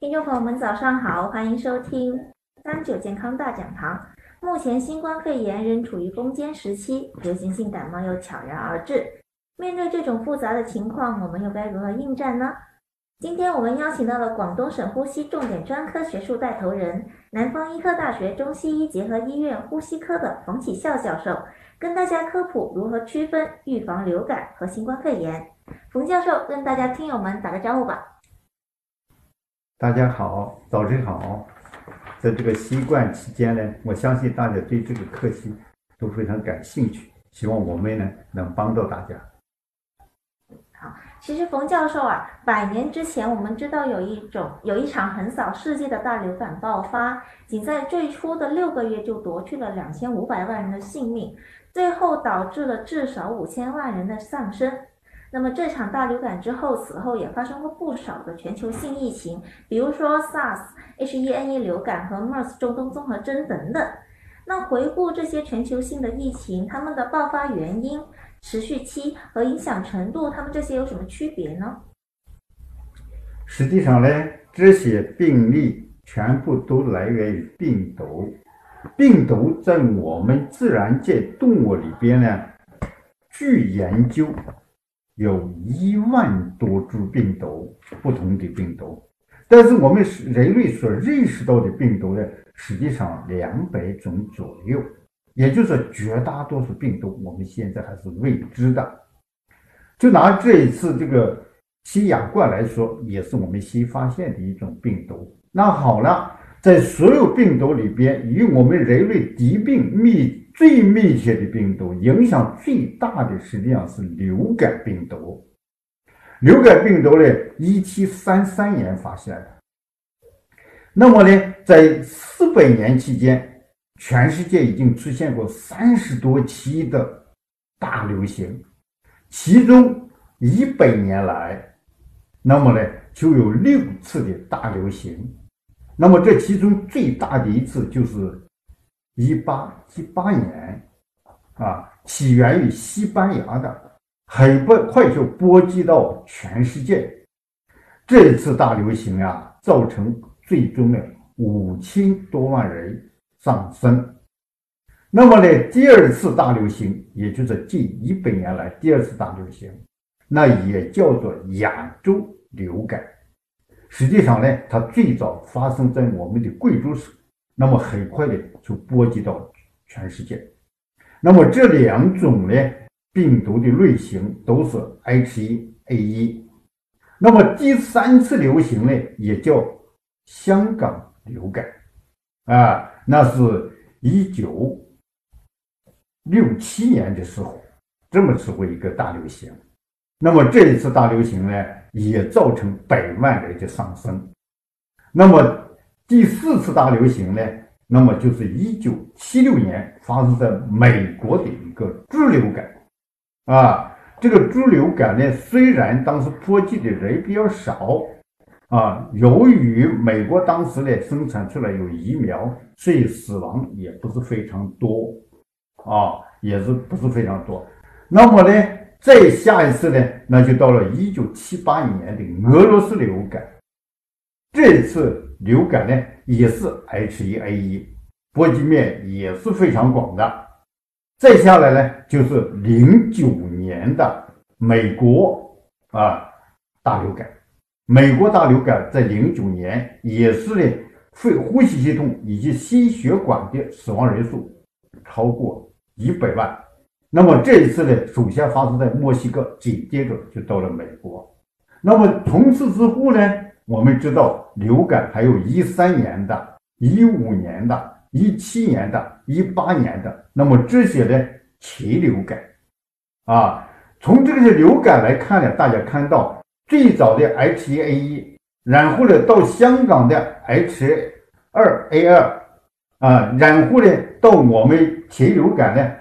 听众朋友们，早上好，欢迎收听三九健康大讲堂。目前新冠肺炎仍处于攻坚时期，流行性感冒又悄然而至。面对这种复杂的情况，我们又该如何应战呢？今天我们邀请到了广东省呼吸重点专科学术带头人、南方医科大学中西医结合医院呼吸科的冯启孝教授，跟大家科普如何区分预防流感和新冠肺炎。冯教授跟大家听友们打个招呼吧。大家好，早晨好。在这个新冠期间呢，我相信大家对这个课题都非常感兴趣，希望我们呢能帮到大家。好，其实冯教授啊，百年之前我们知道有一种有一场横扫世界的大流感爆发，仅在最初的六个月就夺去了两千五百万人的性命，最后导致了至少五千万人的丧生。那么这场大流感之后，此后也发生过不少的全球性疫情，比如说 SARS、H1N1 流感和 MERS 中东综合征等等。那回顾这些全球性的疫情，它们的爆发原因、持续期和影响程度，它们这些有什么区别呢？实际上呢，这些病例全部都来源于病毒。病毒在我们自然界动物里边呢，据研究。有一万多株病毒，不同的病毒，但是我们人类所认识到的病毒呢，实际上两百种左右，也就是绝大多数病毒我们现在还是未知的。就拿这一次这个新亚冠来说，也是我们新发现的一种病毒。那好了，在所有病毒里边，与我们人类疾病密。最密切的病毒，影响最大的实际上是流感病毒。流感病毒呢，一七三三年发现的。那么呢，在四百年期间，全世界已经出现过三十多期的大流行，其中一百年来，那么呢就有六次的大流行。那么这其中最大的一次就是。一八七八年，啊，起源于西班牙的，很不快就波及到全世界。这次大流行啊，造成最终的五千多万人丧生。那么呢，第二次大流行，也就是近一百年来第二次大流行，那也叫做亚洲流感。实际上呢，它最早发生在我们的贵州省。那么很快的就波及到全世界。那么这两种呢病毒的类型都是 H1N1。那么第三次流行呢也叫香港流感啊，那是一九六七年的时候，这么时候一个大流行。那么这一次大流行呢也造成百万人的丧生。那么。第四次大流行呢，那么就是一九七六年发生在美国的一个猪流感，啊，这个猪流感呢，虽然当时波及的人比较少，啊，由于美国当时呢生产出来有疫苗，所以死亡也不是非常多，啊，也是不是非常多。那么呢，再下一次呢，那就到了一九七八年的俄罗斯流感，这次。流感呢也是 H1N1，波及面也是非常广的。再下来呢就是零九年的美国啊大流感，美国大流感在零九年也是呢肺呼吸系统以及心血管的死亡人数超过一百万。那么这一次呢首先发生在墨西哥，紧接着就到了美国。那么从此之后呢？我们知道流感还有一三年的、一五年的、一七年的、一八年的，那么这些呢禽流感啊，从这些流感来看呢，大家看到最早的 H1N1，然后呢到香港的 H2A2 啊，然后呢到我们禽流感呢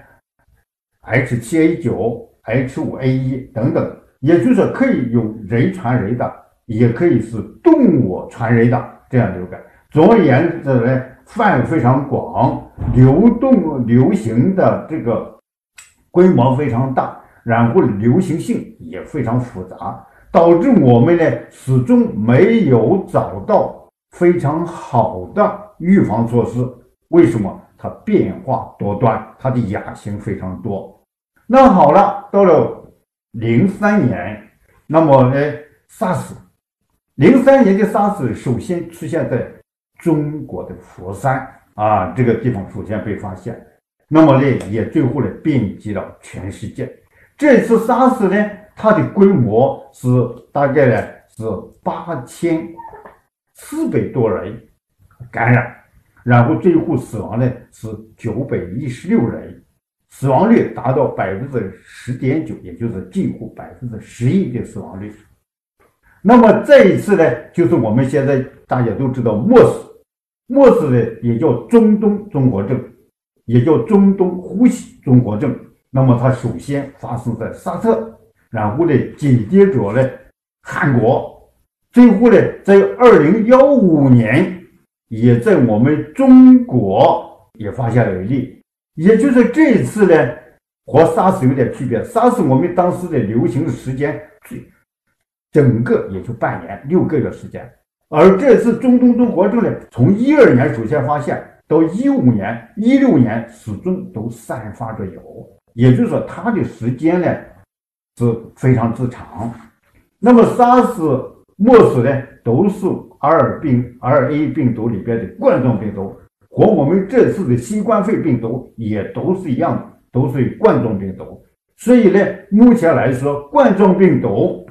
H7N9、H5N1 等等，也就是说可以有人传人的。也可以是动物传人的这样流感。总而言之呢，范围非常广，流动流行的这个规模非常大，然后流行性也非常复杂，导致我们呢始终没有找到非常好的预防措施。为什么？它变化多端，它的亚型非常多。那好了，到了零三年，那么呢，SARS，零三年的 SARS 首先出现在中国的佛山啊这个地方，首先被发现。那么呢，也最后呢遍及了全世界。这次 SARS 呢，它的规模是大概呢是八千四百多人感染，然后最后死亡呢是九百一十六人，死亡率达到百分之十点九，也就是近乎百分之十一的死亡率。那么这一次呢，就是我们现在大家都知道 MERS，MERS 呢也叫中东综合症。也叫中东呼吸综合症。那么它首先发生在沙特，然后呢紧接着呢韩国，最后呢在二零幺五年也在我们中国也发现了一例。也就是这一次呢和 SARS 有点区别，SARS 我们当时的流行时间最整个也就半年六个月时间，而这次中东综合症呢从一二年首先发现。到一五年、一六年始终都散发着有，也就是说，它的时间呢是非常之长。那么，SARS、MERS 呢都是 R 病、RA 病毒里边的冠状病毒，和我们这次的新冠肺病毒也都是一样的，都是冠状病毒。所以呢，目前来说，冠状病毒，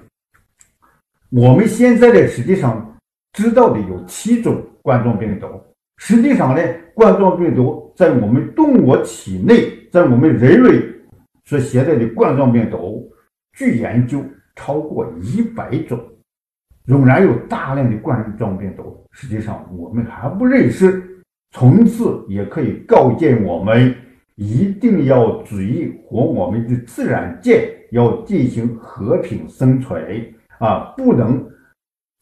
我们现在呢实际上知道的有七种冠状病毒。实际上呢，冠状病毒在我们动物体内，在我们人类所携带的冠状病毒，据研究超过一百种，仍然有大量的冠状病毒。实际上我们还不认识，从此也可以告诫我们，一定要注意和我们的自然界要进行和平生存啊，不能。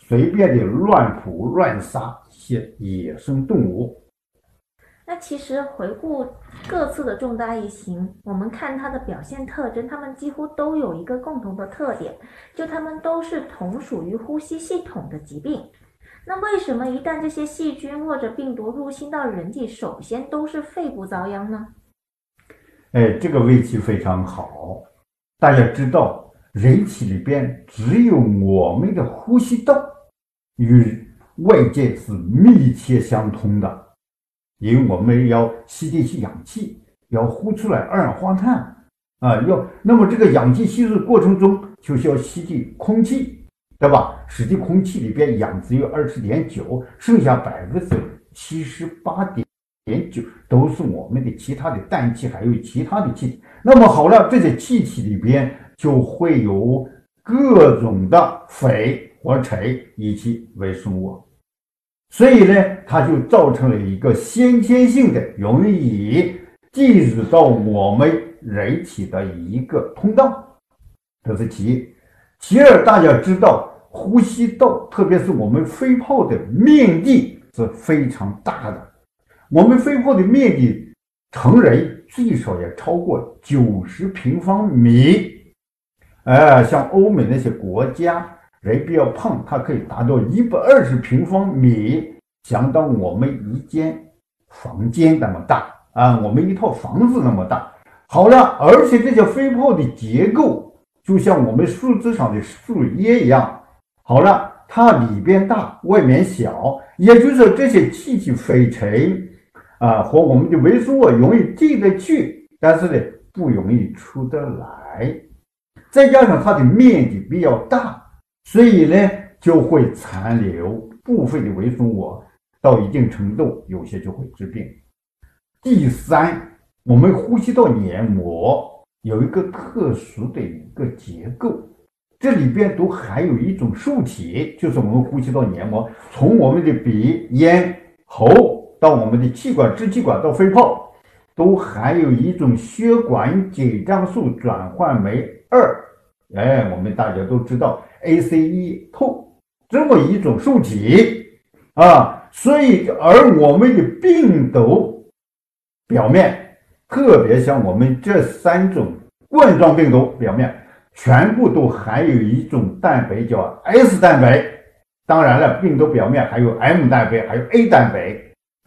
随便的乱捕乱杀一些野生动物。那其实回顾各次的重大疫情，我们看它的表现特征，它们几乎都有一个共同的特点，就它们都是同属于呼吸系统的疾病。那为什么一旦这些细菌或者病毒入侵到人体，首先都是肺部遭殃呢？哎，这个问题非常好。大家知道，人体里边只有我们的呼吸道。与外界是密切相通的，因为我们要吸进去氧气，要呼出来二氧化碳啊，要那么这个氧气吸入过程中就需要吸进空气，对吧？实际空气里边氧只有二十点九，剩下百分之七十八点点九都是我们的其他的氮气，还有其他的气体。那么好了，这些气体里边就会有各种的肥。或柴以及微生物，所以呢，它就造成了一个先天性的容易进入到我们人体的一个通道，这是其一。其二，大家知道，呼吸道，特别是我们肺泡的面积是非常大的，我们肺泡的面积，成人最少也超过九十平方米，哎，像欧美那些国家。人比较胖，它可以达到一百二十平方米，相当我们一间房间那么大啊，我们一套房子那么大。好了，而且这些肺泡的结构就像我们树枝上的树叶一样。好了，它里边大，外面小，也就是说这些气体飞尘啊和我们的微生物容易进得去，但是呢不容易出得来。再加上它的面积比较大。所以呢，就会残留部分的微生物，到一定程度，有些就会致病。第三，我们呼吸道黏膜有一个特殊的一个结构，这里边都含有一种受体，就是我们呼吸道黏膜，从我们的鼻咽喉到我们的气管、支气管到肺泡，都含有一种血管紧张素转换酶二。哎，我们大家都知道。ACE 透这么一种受体啊，所以而我们的病毒表面，特别像我们这三种冠状病毒表面，全部都含有一种蛋白叫 S 蛋白。当然了，病毒表面还有 M 蛋白，还有 A 蛋白。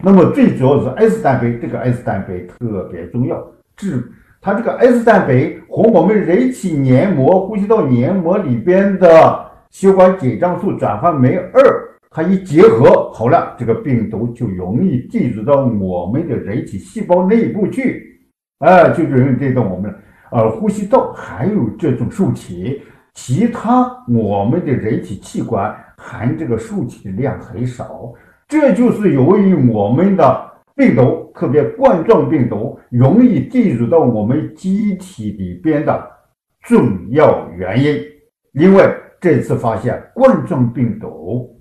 那么最主要是 S 蛋白，这个 S 蛋白特别重要，治它这个 S 蛋白和我们人体黏膜、呼吸道黏膜里边的血管紧张素转换酶二，它一结合，好了，这个病毒就容易进入到我们的人体细胞内部去，哎，就容易进到我们而呼吸道含有这种受体，其他我们的人体器官含这个受体的量很少。这就是由于我们的病毒，特别冠状病毒，容易进入到我们机体里边的重要原因。另外这次发现冠状病毒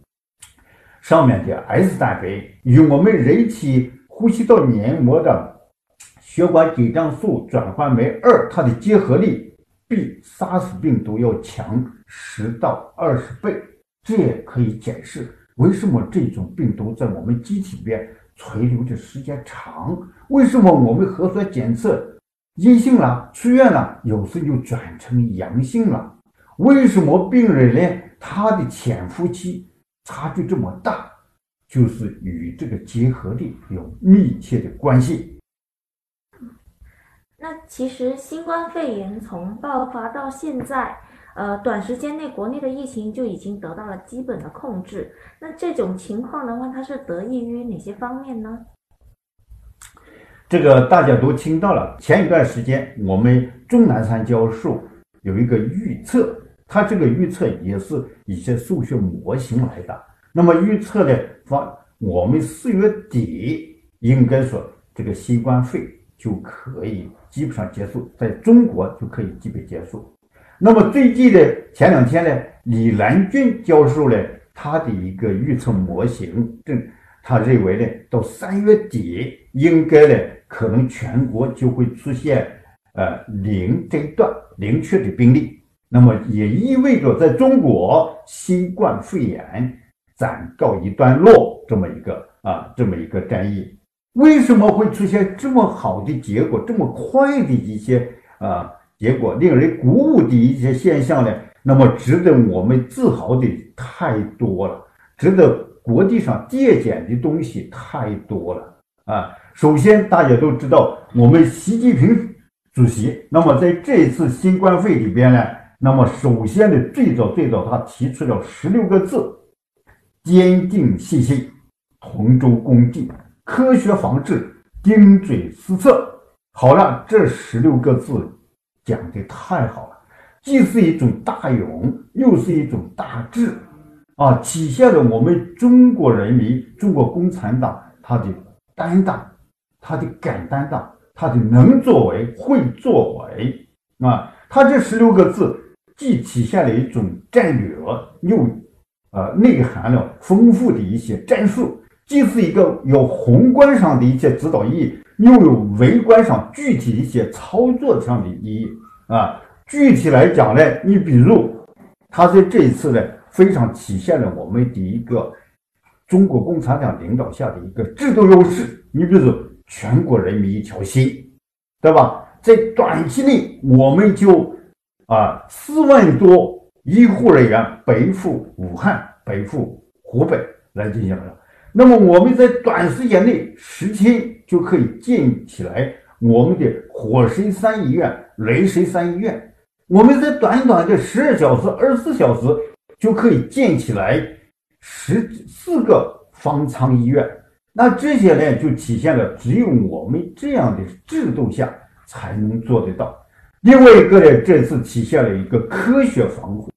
上面的 S 蛋白与我们人体呼吸道黏膜的血管紧张素转换酶二，它的结合力比杀死病毒要强十到二十倍。这也可以解释。为什么这种病毒在我们机体里边存留的时间长？为什么我们核酸检测阴性了，出院了，有时就转成阳性了？为什么病人呢？他的潜伏期差距这么大，就是与这个结合力有密切的关系。那其实新冠肺炎从爆发到现在。呃，短时间内国内的疫情就已经得到了基本的控制。那这种情况的话，它是得益于哪些方面呢？这个大家都听到了。前一段时间，我们钟南山教授有一个预测，他这个预测也是一些数学模型来的。那么预测呢，发我们四月底应该说这个新冠肺就可以基本上结束，在中国就可以基本结束。那么最近的前两天呢，李兰俊教授呢，他的一个预测模型，正他认为呢，到三月底应该呢，可能全国就会出现呃零诊断、零确诊病例。那么也意味着在中国新冠肺炎暂告一段落，这么一个啊这么一个战役。为什么会出现这么好的结果，这么快的一些啊？结果令人鼓舞的一些现象呢，那么值得我们自豪的太多了，值得国际上借鉴的东西太多了啊！首先，大家都知道，我们习近平主席，那么在这次新冠肺里边呢，那么首先的最早最早，他提出了十六个字：坚定信心，同舟共济，科学防治，精准施策。好了，这十六个字。讲的太好了，既是一种大勇，又是一种大智，啊，体现了我们中国人民、中国共产党他的担当，他的敢担当，他的能作为、会作为，啊，他这十六个字既体现了一种战略，又呃内含了丰富的一些战术，既是一个有宏观上的一些指导意义。又有微观上具体一些操作上的意义啊。具体来讲呢，你比如，他在这一次呢，非常体现了我们的一个中国共产党领导下的一个制度优势。你比如，全国人民一条心，对吧？在短期内，我们就啊四万多医护人员奔赴武汉、奔赴湖北来进行了。那么我们在短时间内十天就可以建起来我们的火神山医院、雷神山医院。我们在短短的十二小时、二十四小时就可以建起来十四个方舱医院。那这些呢，就体现了只有我们这样的制度下才能做得到。另外一个呢，这次体现了一个科学防护、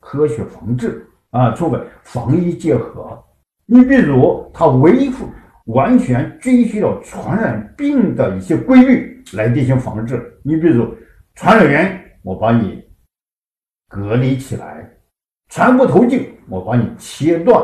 科学防治啊，充分防疫结合。你比如，他维护完全遵循了传染病的一些规律来进行防治。你比如，传染源我把你隔离起来，传播途径我把你切断，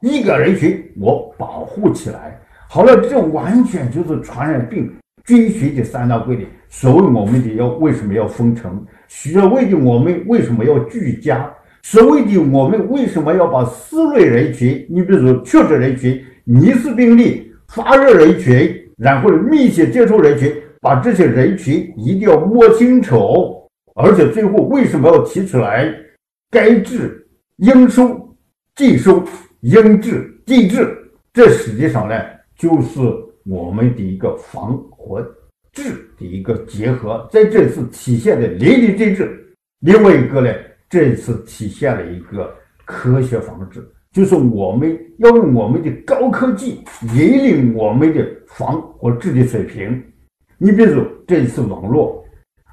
一个人群我保护起来。好了，这完全就是传染病遵循的三大规律。所谓我们的要为什么要封城？所谓的我们为什么要居家？所谓的我们为什么要把四类人群，你比如确诊人群、疑似病例、发热人群，然后密切接触人群，把这些人群一定要摸清楚，而且最后为什么要提出来该治应收尽收、应治、尽治，这实际上呢，就是我们的一个防和治的一个结合，在这次体现的淋漓尽致。另外一个呢，这次体现了一个科学防治，就是我们要用我们的高科技引领我们的防和治的水平。你比如这次网络，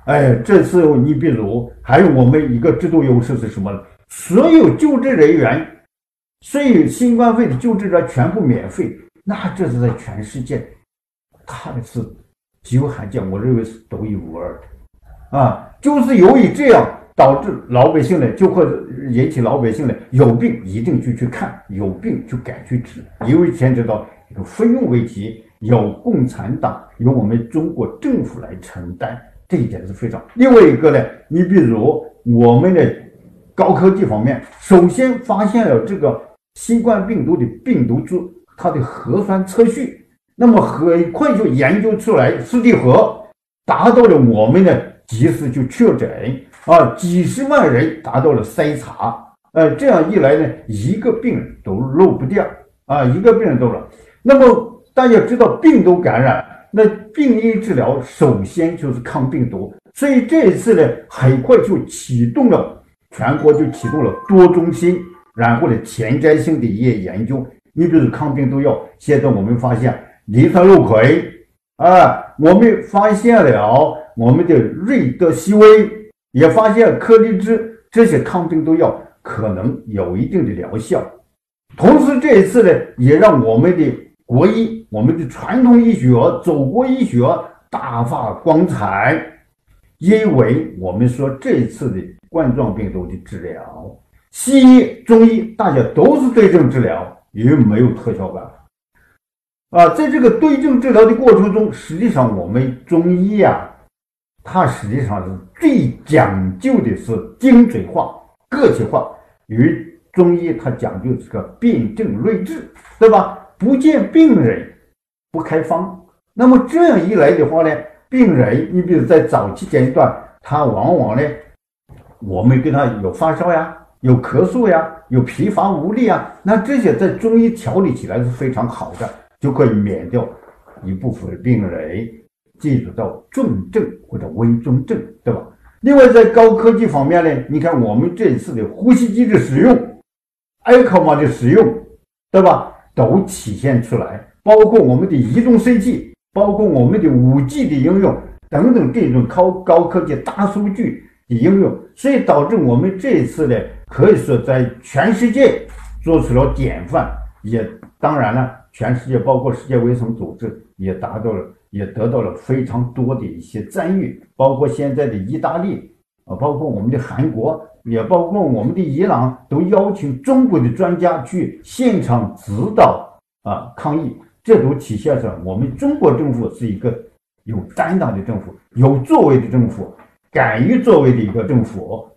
哎，这次你比如还有我们一个制度优势是什么？所有救治人员，所有新冠肺炎的救治者全部免费，那这是在全世界，它是极为罕见，我认为是独一无二的，啊，就是由于这样导致老百姓呢，就会引起老百姓呢有病一定就去看，有病就赶去治，因为牵扯到一个费用问题，有共产党，由我们中国政府来承担，这一点是非常。另外一个呢，你比如我们的。高科技方面，首先发现了这个新冠病毒的病毒株，它的核酸测序，那么很快就研究出来试剂盒，达到了我们的及时就确诊啊，几十万人达到了筛查，呃，这样一来呢，一个病人都漏不掉啊，一个病人都了。那么大家知道，病毒感染，那病因治疗首先就是抗病毒，所以这一次呢，很快就启动了。全国就启动了多中心，然后呢前瞻性的一些研究。你比如抗病毒药，现在我们发现利特洛葵啊，我们发现了我们的瑞德西韦，也发现克利芝这些抗病毒药可能有一定的疗效。同时这一次呢，也让我们的国医、我们的传统医学、祖国医学大发光彩，因为我们说这一次的。冠状病毒的治疗，西医、中医大家都是对症治疗，也没有特效办法啊。在这个对症治疗的过程中，实际上我们中医呀，它实际上是最讲究的是精准化、个体化。与中医它讲究这个辨证论治，对吧？不见病人不开方。那么这样一来的话呢，病人你比如在早期阶段，他往往呢。我们跟他有发烧呀，有咳嗽呀，有疲乏无力啊，那这些在中医调理起来是非常好的，就可以免掉一部分病人进入到重症或者危重症，对吧？另外，在高科技方面呢，你看我们这次的呼吸机的使用，ECMO 的使用，对吧？都体现出来，包括我们的移动 CT，包括我们的五 G 的应用等等这种高高科技大数据。的应用，所以导致我们这一次呢，可以说在全世界做出了典范，也当然了，全世界包括世界卫生组织也达到了，也得到了非常多的一些赞誉，包括现在的意大利啊，包括我们的韩国，也包括我们的伊朗，都邀请中国的专家去现场指导啊抗疫，这都体现着我们中国政府是一个有担当的政府，有作为的政府。敢于作为的一个政府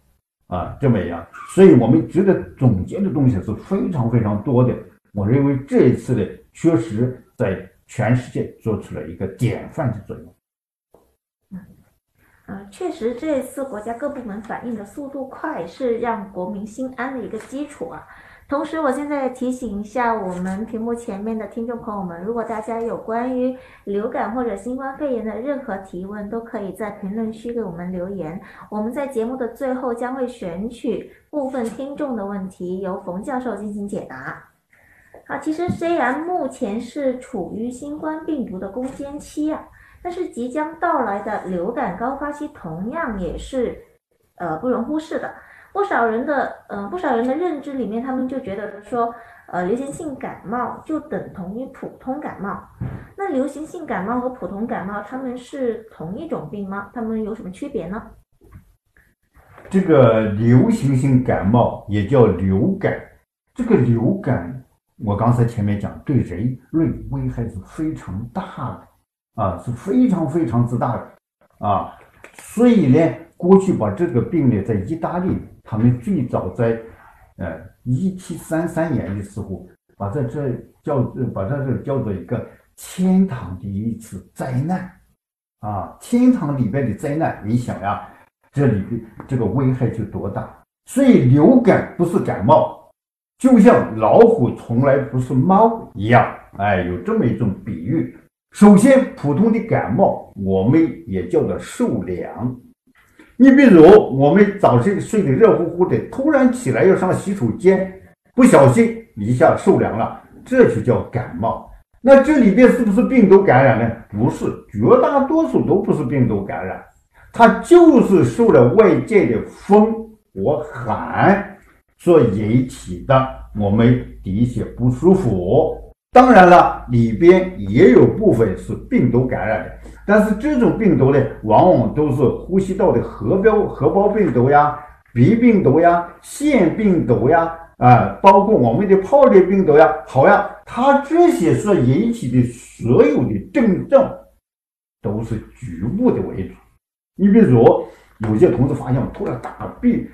啊，这么样，所以我们值得总结的东西是非常非常多的。我认为这一次呢，确实在全世界做出了一个典范的作用。嗯，确实，这次国家各部门反应的速度快，是让国民心安的一个基础啊。同时，我现在提醒一下我们屏幕前面的听众朋友们，如果大家有关于流感或者新冠肺炎的任何提问，都可以在评论区给我们留言。我们在节目的最后将会选取部分听众的问题，由冯教授进行解答。啊，其实虽然目前是处于新冠病毒的攻坚期啊，但是即将到来的流感高发期同样也是呃不容忽视的。不少人的呃，不少人的认知里面，他们就觉得说，呃，流行性感冒就等同于普通感冒。那流行性感冒和普通感冒，他们是同一种病吗？他们有什么区别呢？这个流行性感冒也叫流感，这个流感，我刚才前面讲，对人类危害是非常大的啊，是非常非常之大的啊，所以呢，过去把这个病例在意大利。他们最早在，呃，一七三三年的时候，把这这叫把这这叫做一个天堂的一次灾难，啊，天堂里边的灾难，你想呀，这里的这个危害就多大？所以流感不是感冒，就像老虎从来不是猫一样，哎，有这么一种比喻。首先，普通的感冒我们也叫做受凉。你比如我们早晨睡得热乎乎的，突然起来要上洗手间，不小心一下受凉了，这就叫感冒。那这里边是不是病毒感染呢？不是，绝大多数都不是病毒感染，它就是受了外界的风和寒所引起的我们的一些不舒服。当然了，里边也有部分是病毒感染的，但是这种病毒呢，往往都是呼吸道的核标核包病毒呀、鼻病毒呀、腺病毒呀。啊，包括我们的疱疹病毒呀，好呀，它这些所引起的所有的症状都是局部的为主。你比如有些同志发现突然打鼻、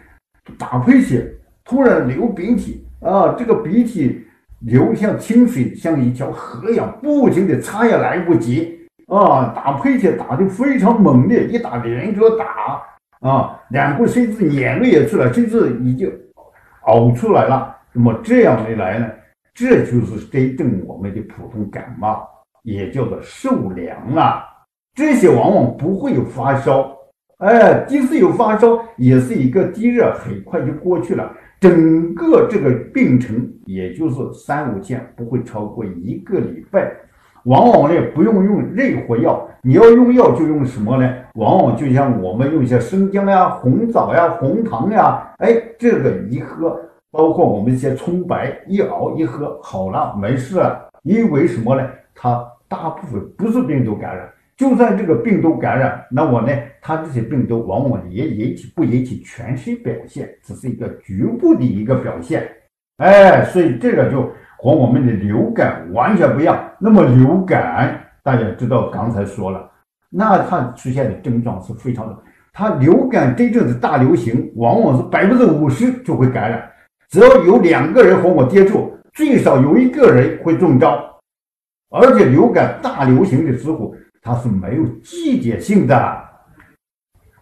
打喷嚏，突然流鼻涕啊，这个鼻涕流像清水，像一条河一样，不停的擦也来不及啊，打喷嚏打的非常猛烈，一打连着打啊，两个甚至眼泪也出来，甚至已经。呕出来了，那么这样一来呢，这就是真正我们的普通感冒，也叫做受凉了。这些往往不会有发烧，哎，即使有发烧，也是一个低热，很快就过去了。整个这个病程也就是三五天，不会超过一个礼拜。往往呢，不用用任何药，你要用药就用什么呢？往往就像我们用一些生姜呀、红枣呀、红糖呀，哎，这个一喝，包括我们一些葱白一熬一喝，好了，没事了。因为什么呢？它大部分不是病毒感染，就算这个病毒感染，那我呢，它这些病毒往往也引起不引起全身表现，只是一个局部的一个表现。哎，所以这个就。和我们的流感完全不一样。那么流感大家知道，刚才说了，那它出现的症状是非常的。它流感真正的大流行，往往是百分之五十就会感染。只要有两个人和我接触，最少有一个人会中招。而且流感大流行的时候，它是没有季节性的。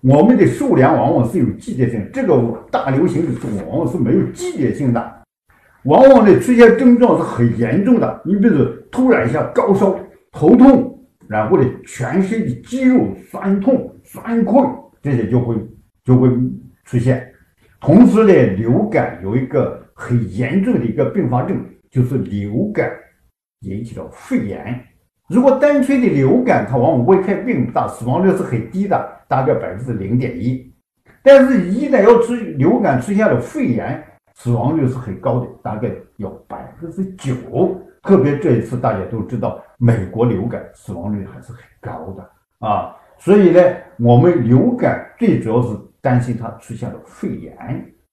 我们的受凉往往是有季节性，这个大流行的时候往往是没有季节性的。往往呢出现症状是很严重的，你比如突然一下高烧、头痛，然后呢全身的肌肉酸痛、酸困，这些就会就会出现。同时呢，流感有一个很严重的一个并发症，就是流感引起的肺炎。如果单纯的流感，它往往危害并不大，死亡率是很低的，大概百分之零点一。但是，一旦要出流感出现了肺炎，死亡率是很高的，大概要百分之九。特别这一次大家都知道，美国流感死亡率还是很高的啊。所以呢，我们流感最主要是担心它出现了肺炎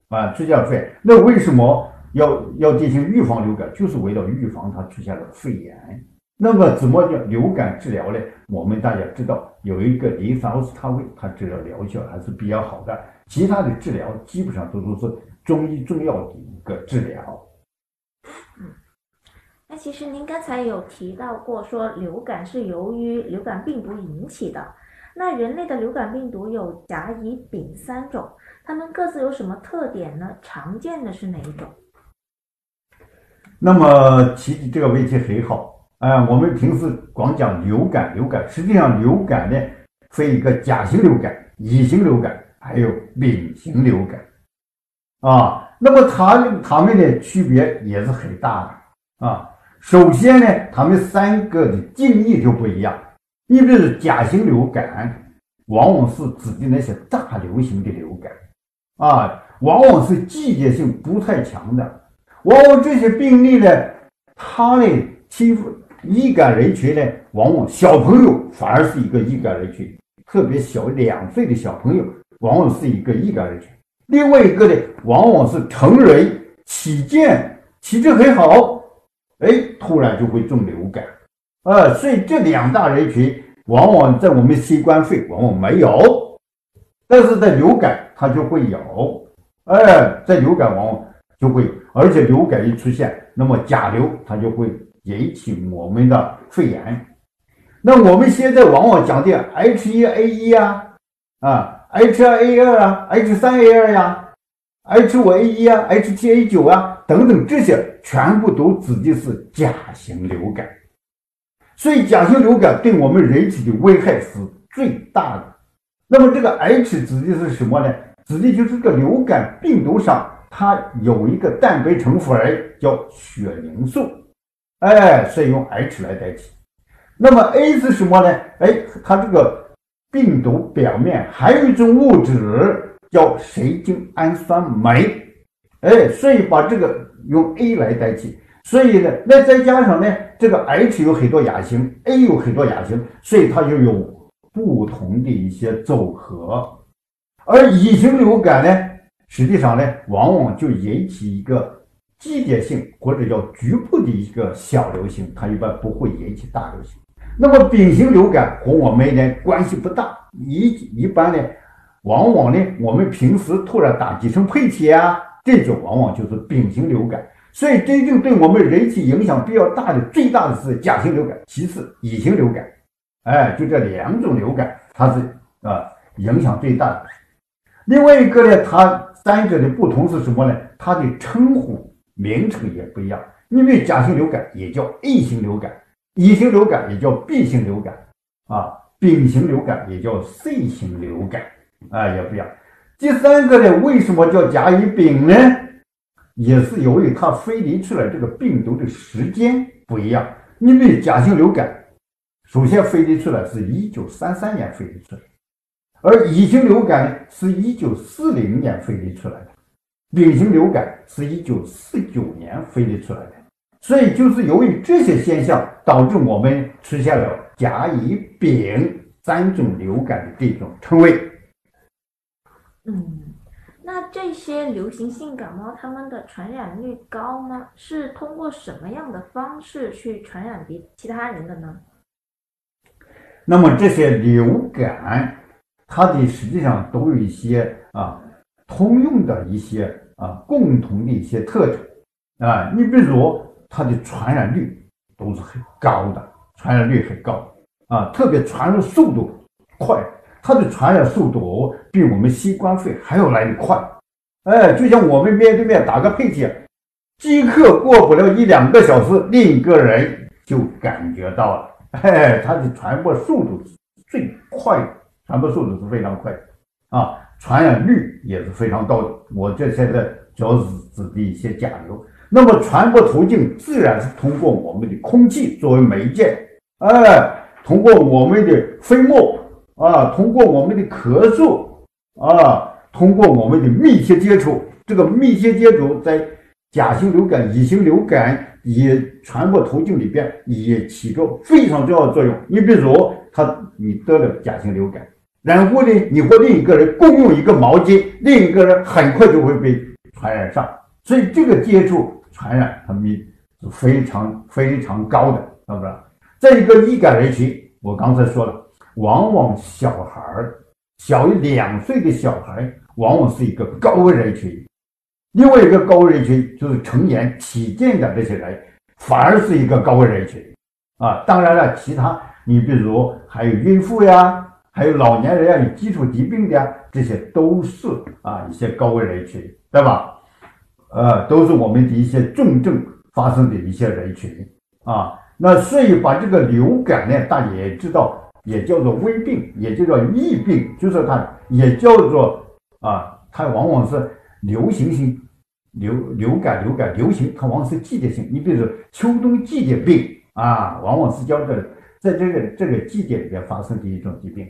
啊，出现了肺。那为什么要要进行预防流感？就是为了预防它出现了肺炎。那么怎么叫流感治疗呢？我们大家知道有一个磷酸奥司他韦，它治疗疗效还是比较好的。其他的治疗基本上都都是。中医中药的一个治疗。嗯，那其实您刚才有提到过，说流感是由于流感病毒引起的。那人类的流感病毒有甲、乙、丙三种，它们各自有什么特点呢？常见的是哪一种？那么其实这个问题很好。哎，我们平时光讲流感，流感实际上流感呢分一个甲型流感、乙型流感，还有丙型流感。啊，那么它它们的区别也是很大的啊。首先呢，它们三个的定义就不一样。你比如甲型流感，往往是指的那些大流行的流感啊，往往是季节性不太强的。往往这些病例呢，它的欺负易感人群呢，往往小朋友反而是一个易感人群，特别小两岁的小朋友，往往是一个易感人群。另外一个呢，往往是成人体健体质很好，哎，突然就会中流感，啊，所以这两大人群往往在我们新冠肺往往没有，但是在流感它就会有，哎，在流感往往就会，而且流感一出现，那么甲流它就会引起我们的肺炎，那我们现在往往讲的 H1A1 啊，啊。H 二 A 二啊，H 三 A 二呀，，H5A1 啊、，H7A9 啊等等，这些全部都指的是甲型流感。所以，甲型流感对我们人体的危害是最大的。那么，这个 H 指的是什么呢？指的就是这个流感病毒上它有一个蛋白成分叫血凝素，哎，所以用 H 来代替。那么 A 是什么呢？哎，它这个病毒表面还有一种物质叫神经氨酸酶，哎，所以把这个用 A 来代替。所以呢，那再加上呢，这个 H 有很多亚型，A 有很多亚型，所以它就有不同的一些组合。而乙型流感呢，实际上呢，往往就引起一个季节性或者叫局部的一个小流行，它一般不会引起大流行。那么丙型流感和我们呢关系不大，一一般呢，往往呢，我们平时突然打几声喷嚏啊，这种往往就是丙型流感。所以，真正对我们人体影响比较大的、最大的是甲型流感，其次乙型流感。哎，就这两种流感，它是啊影响最大的。另外一个呢，它三者的不同是什么呢？它的称呼名称也不一样。因为甲型流感也叫 A 型流感，乙型流感也叫 B 型流感，啊，丙型流感也叫 C 型流感，啊，也不一样。第三个呢，为什么叫甲乙丙呢？也是由于它飞离出来这个病毒的时间不一样。因为甲型流感首先飞离出来是一九三三年飞离出来，而乙型流感是一九四零年飞离出来的，丙型流感是一九四九年分离出来的。所以就是由于这些现象，导致我们出现了甲、乙、丙三种流感的这种称谓。嗯。那这些流行性感冒，它们的传染率高吗？是通过什么样的方式去传染别其他人的呢？那么这些流感，它的实际上都有一些啊通用的一些啊共同的一些特征啊。你比如它的传染率都是很高的，传染率很高啊，特别传染速度快。它的传染速度比我们新冠肺还要来得快，哎，就像我们面对面打个喷嚏，即刻过不了一两个小时，另一个人就感觉到了，哎，它的传播速度最快，传播速度是非常快的啊，传染率也是非常高的。我这现在主要是指的一些甲流，那么传播途径自然是通过我们的空气作为媒介，哎，通过我们的飞沫。啊，通过我们的咳嗽啊，通过我们的密切接触，这个密切接触在甲型流感、乙型流感也传播途径里边也起着非常重要的作用。你比如，他你得了甲型流感，然后呢，你和另一个人共用一个毛巾，另一个人很快就会被传染上，所以这个接触传染它们是非常非常高的，是不是？再一个易感人群，我刚才说了。往往小孩儿小于两岁的小孩，往往是一个高危人群。另外一个高危人群就是成年体健的这些人，反而是一个高危人群啊。当然了，其他你比如还有孕妇呀，还有老年人呀，有基础疾病的呀，这些都是啊一些高危人群，对吧？呃，都是我们的一些重症发生的一些人群啊。那所以把这个流感呢，大家也知道。也叫做瘟病，也就叫疫病，就是它也叫做啊，它往往是流行性流流感、流感流行，它往往是季节性。你比如说秋冬季节病啊，往往是叫做在这个这个季节里边发生的一种疾病。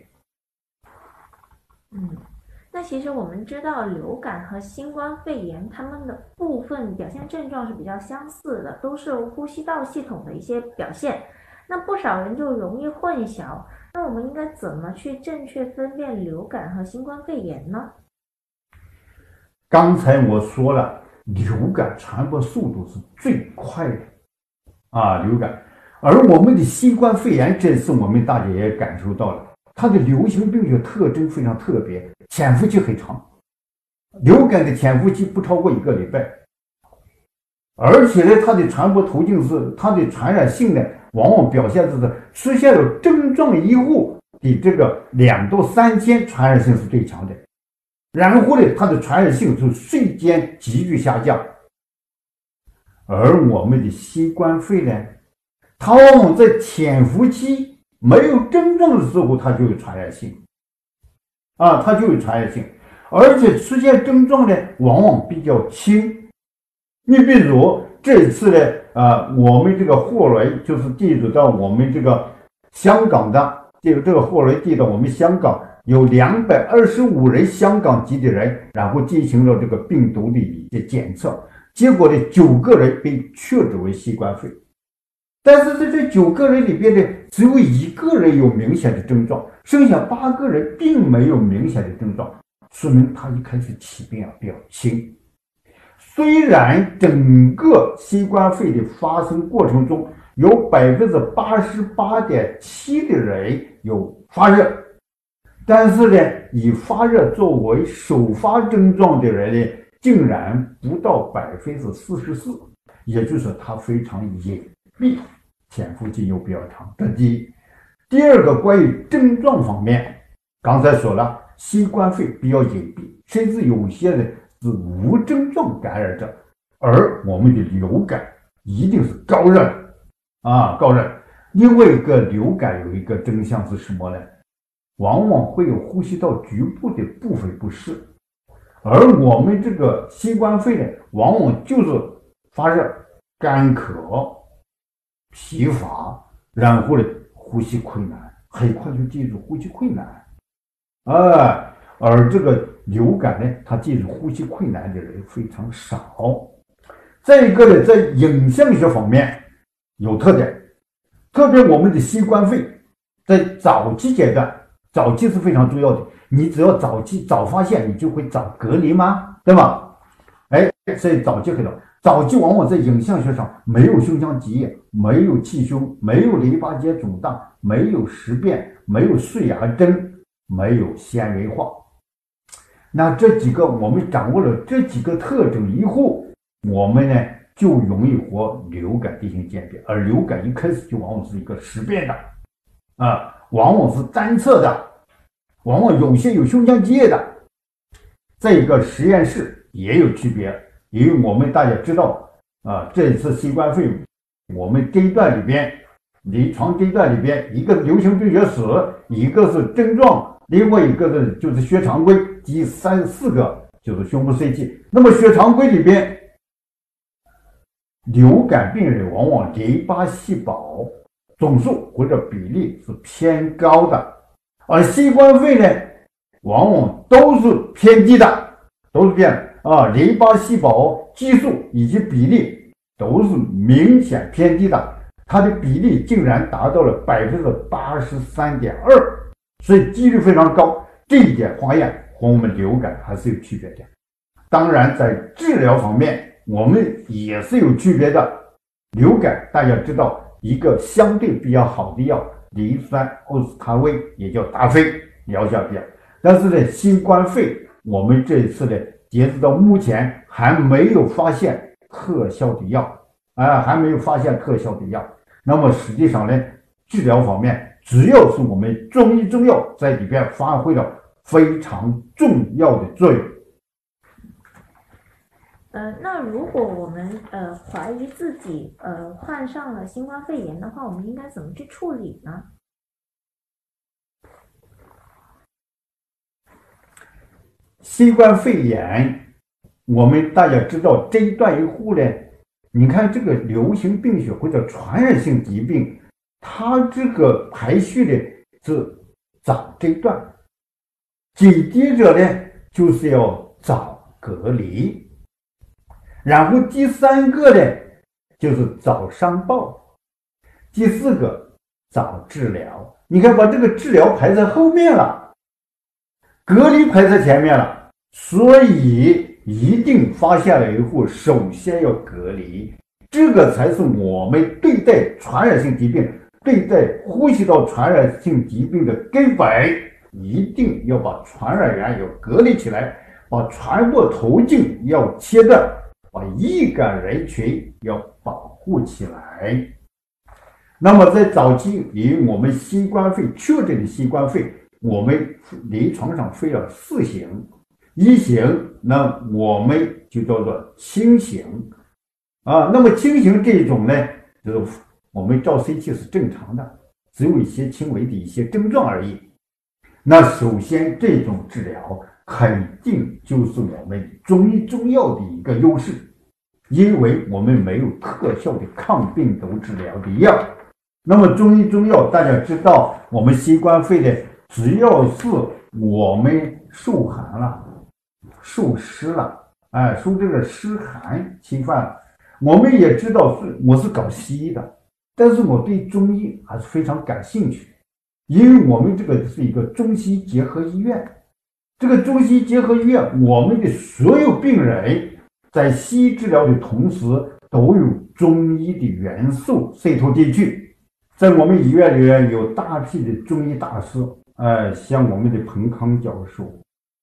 嗯，那其实我们知道流感和新冠肺炎它们的部分表现症状是比较相似的，都是呼吸道系统的一些表现。那不少人就容易混淆。那我们应该怎么去正确分辨流感和新冠肺炎呢？刚才我说了，流感传播速度是最快的啊，流感。而我们的新冠肺炎，这次我们大家也感受到了，它的流行病学特征非常特别，潜伏期很长。流感的潜伏期不超过一个礼拜，而且呢，它的传播途径是它的传染性呢。往往表现是出现了症状以后的这个两到三天，传染性是最强的。然后呢，它的传染性就瞬间急剧下降。而我们的新冠肺炎，它往往在潜伏期没有症状的时候，它就有传染性，啊，它就有传染性，而且出现症状呢，往往比较轻。你比如这次呢，啊，我们这个货轮就是地入到我们这个香港的，这个这个货轮地到我们香港有两百二十五人香港籍的人，然后进行了这个病毒的一些检测。结果呢，九个人被确诊为新冠肺炎，但是在这九个人里边呢，只有一个人有明显的症状，剩下八个人并没有明显的症状，说明他一开始起病啊比较轻。虽然整个新冠肺炎的发生过程中有百分之八十八点七的人有发热，但是呢，以发热作为首发症状的人呢。竟然不到百分之四十四，也就是它非常隐蔽，潜伏期又比较长。这第一，第二个关于症状方面，刚才说了，新冠肺比较隐蔽，甚至有些人是无症状感染者，而我们的流感一定是高热啊，高热。另外一个流感有一个真相是什么呢？往往会有呼吸道局部的部分不适。而我们这个新冠肺炎往往就是发热、干咳、疲乏，然后呢呼吸困难，很快就进入呼吸困难。啊，而这个流感呢，它进入呼吸困难的人非常少。再一个呢，在影像学方面有特点，特别我们的新冠肺在早期阶段，早期是非常重要的。你只要早期早发现，你就会早隔离吗？对吧？哎，所以早期很多，早期往往在影像学上没有胸腔积液，没有气胸，没有淋巴结肿大，没有实变，没有碎牙针，没有纤维化。那这几个我们掌握了这几个特征以后，我们呢就容易和流感进行鉴别。而流感一开始就往往是一个实变的，啊，往往是单侧的。往往有些有胸腔积液的，再一个实验室也有区别，因为我们大家知道啊，这一次新冠肺炎，我们诊断里边临床诊断里边，一个流行病学史，一个是症状，另外一个是就是血常规，第三四个就是胸部 CT。那么血常规里边，流感病人往往淋巴细胞总数或者比例是偏高的。而新冠肺炎呢，往往都是偏低的，都是这样的啊，淋巴细胞基数以及比例都是明显偏低的，它的比例竟然达到了百分之八十三点二，所以几率非常高。这一点化验和我们流感还是有区别的。当然，在治疗方面，我们也是有区别的。流感大家知道，一个相对比较好的药。磷酸奥司他韦也叫达菲疗效比较，但是呢，新冠肺我们这一次呢，截止到目前还没有发现特效的药，啊，还没有发现特效的药。那么实际上呢，治疗方面，只要是我们中医中药在里边发挥了非常重要的作用。呃，那如果我们呃怀疑自己呃患上了新冠肺炎的话，我们应该怎么去处理呢？新冠肺炎，我们大家知道这一段以后呢，你看这个流行病学或者传染性疾病，它这个排序的是早诊断，紧接着呢就是要早隔离。然后第三个呢，就是早上报；第四个早治疗。你看，把这个治疗排在后面了，隔离排在前面了，所以一定发现了以后，首先要隔离，这个才是我们对待传染性疾病、对待呼吸道传染性疾病的根本。一定要把传染源要隔离起来，把传播途径要切断。把易感人群要保护起来。那么在早期，因为我们新冠肺确诊的新冠肺，我们临床上分了四型。一型，那我们就叫做轻型啊。那么轻型这种呢，就是我们照 CT 是正常的，只有一些轻微的一些症状而已。那首先这种治疗肯定就是我们中医中药的一个优势，因为我们没有特效的抗病毒治疗的药。那么中医中药大家知道，我们新冠肺炎只要是我们受寒了、受湿了，哎，受这个湿寒侵犯了，我们也知道是我是搞西医的，但是我对中医还是非常感兴趣，因为我们这个是一个中西结合医院，这个中西结合医院，我们的所有病人在西医治疗的同时，都有中医的元素渗透进去。在我们医院里面有大批的中医大师，哎，像我们的彭康教授、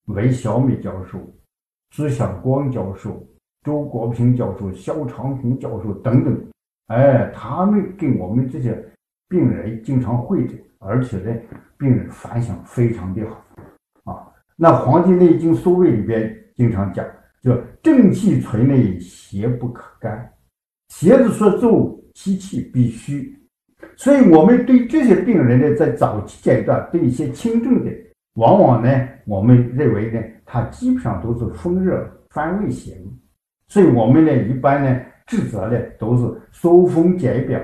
韦小美教授、朱晓光教授、周国平教授、肖长红教授等等，哎，他们跟我们这些病人经常会诊，而且呢，病人反响非常的好啊。那《黄帝内经·素问》里边经常讲，叫“正气存内，邪不可干”，邪子说走，其气必虚。所以，我们对这些病人呢，在早期阶段，对一些轻症的，往往呢，我们认为呢，它基本上都是风热犯胃型。所以，我们呢，一般呢，治则呢，都是疏风解表、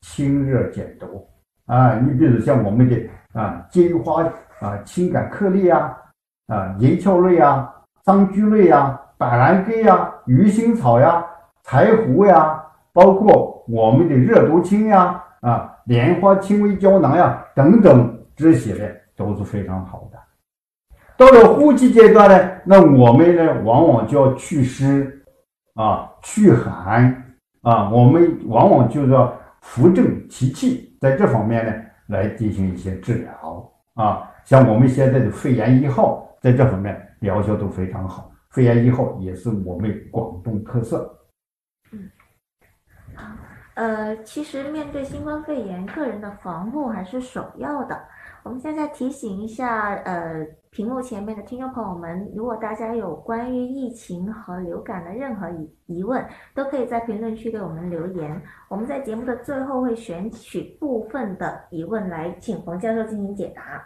清热解毒啊。你比如像我们的啊，金花啊、清感颗粒啊、啊银翘类啊、桑菊类啊、板蓝根呀、鱼腥草呀、柴胡呀，包括我们的热毒清呀。啊，莲花清微胶囊呀，等等这些呢都是非常好的。到了呼气阶段呢，那我们呢往往就要祛湿啊、祛寒啊，我们往往就要扶正其气，在这方面呢来进行一些治疗啊。像我们现在的肺炎一号，在这方面疗效都非常好。肺炎一号也是我们广东特色。嗯，好。呃，其实面对新冠肺炎，个人的防护还是首要的。我们现在提醒一下，呃，屏幕前面的听众朋友们，如果大家有关于疫情和流感的任何疑疑问，都可以在评论区给我们留言。我们在节目的最后会选取部分的疑问来请冯教授进行解答。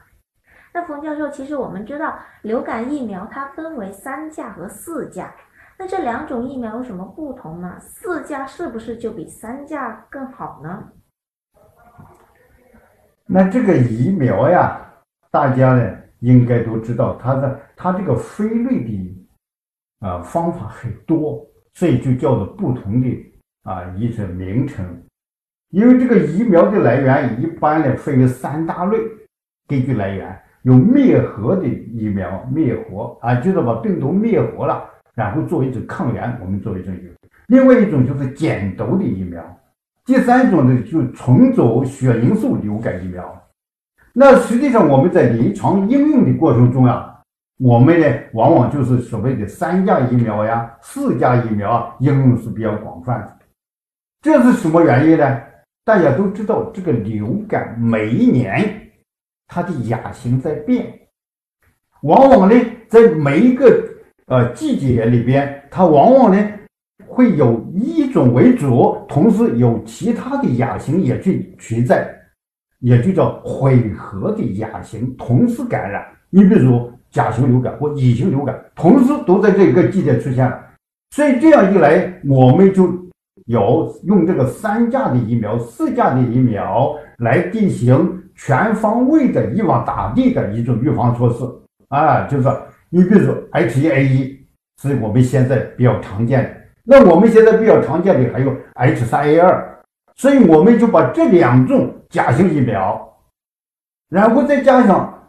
那冯教授，其实我们知道，流感疫苗它分为三价和四价。那这两种疫苗有什么不同呢？四价是不是就比三价更好呢？那这个疫苗呀，大家呢应该都知道，它的它这个分类的啊方法很多，所以就叫做不同的啊一些名称。因为这个疫苗的来源一般呢分为三大类，根据来源有灭活的疫苗，灭活啊就是把病毒灭活了。然后作为一种抗原，我们作为一种；另外一种就是减毒的疫苗；第三种呢，就是重组血凝素流感疫苗。那实际上我们在临床应用的过程中啊，我们呢往往就是所谓的三价疫苗呀、四价疫苗啊，应用是比较广泛的。这是什么原因呢？大家都知道，这个流感每一年它的亚型在变，往往呢在每一个。呃，季节里边，它往往呢会有一种为主，同时有其他的亚型也去存在，也就叫混合的亚型同时感染。你比如甲型流感或乙型流感，同时都在这个季节出现了，所以这样一来，我们就有用这个三价的疫苗、四价的疫苗来进行全方位的一网打尽的一种预防措施啊，就是。你比如说 H1N1 是我们现在比较常见的，那我们现在比较常见的还有 H3A2，所以我们就把这两种甲型疫苗，然后再加上